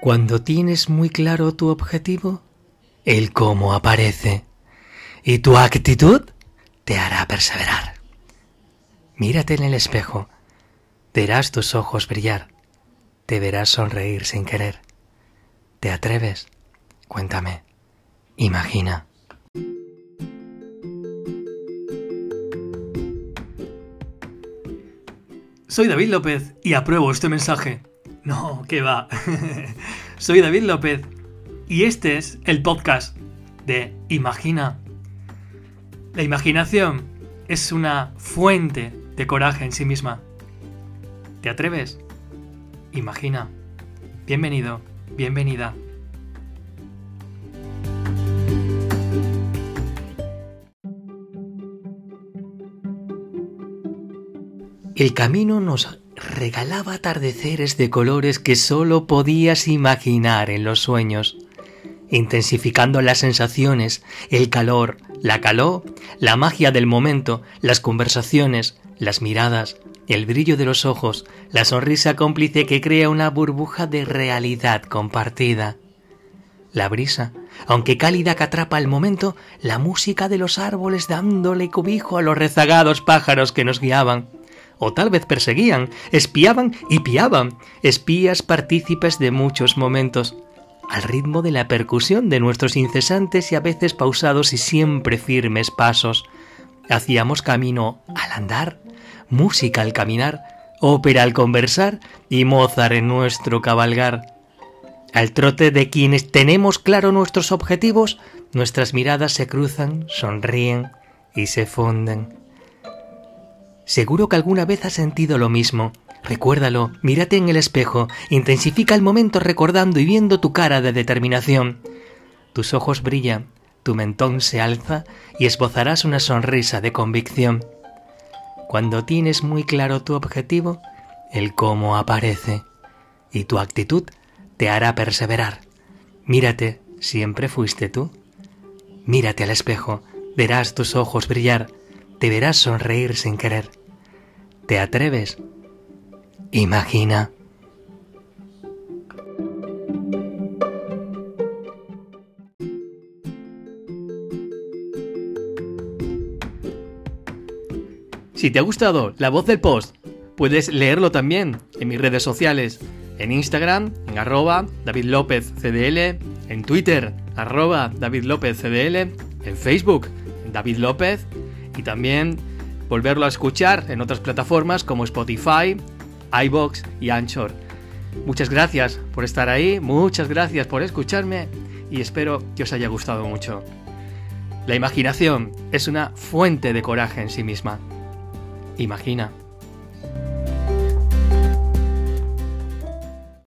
Cuando tienes muy claro tu objetivo, el cómo aparece y tu actitud te hará perseverar. Mírate en el espejo, verás tus ojos brillar, te verás sonreír sin querer. ¿Te atreves? Cuéntame, imagina. Soy David López y apruebo este mensaje. No, ¿qué va? Soy David López y este es el podcast de Imagina. La imaginación es una fuente de coraje en sí misma. ¿Te atreves? Imagina. Bienvenido, bienvenida. El camino nos regalaba atardeceres de colores que solo podías imaginar en los sueños, intensificando las sensaciones, el calor, la calor, la magia del momento, las conversaciones, las miradas, el brillo de los ojos, la sonrisa cómplice que crea una burbuja de realidad compartida. La brisa, aunque cálida que atrapa el momento, la música de los árboles dándole cobijo a los rezagados pájaros que nos guiaban, o tal vez perseguían, espiaban y piaban, espías partícipes de muchos momentos, al ritmo de la percusión de nuestros incesantes y a veces pausados y siempre firmes pasos. Hacíamos camino al andar, música al caminar, ópera al conversar y Mozart en nuestro cabalgar. Al trote de quienes tenemos claro nuestros objetivos, nuestras miradas se cruzan, sonríen y se funden. Seguro que alguna vez has sentido lo mismo. Recuérdalo, mírate en el espejo, intensifica el momento recordando y viendo tu cara de determinación. Tus ojos brillan, tu mentón se alza y esbozarás una sonrisa de convicción. Cuando tienes muy claro tu objetivo, el cómo aparece y tu actitud te hará perseverar. Mírate, siempre fuiste tú. Mírate al espejo, verás tus ojos brillar, te verás sonreír sin querer. ¿Te atreves? Imagina. Si te ha gustado la voz del post, puedes leerlo también en mis redes sociales, en Instagram, en arroba David López en Twitter, arroba David en Facebook, David López, y también volverlo a escuchar en otras plataformas como Spotify, iBox y Anchor. Muchas gracias por estar ahí, muchas gracias por escucharme y espero que os haya gustado mucho. La imaginación es una fuente de coraje en sí misma. Imagina.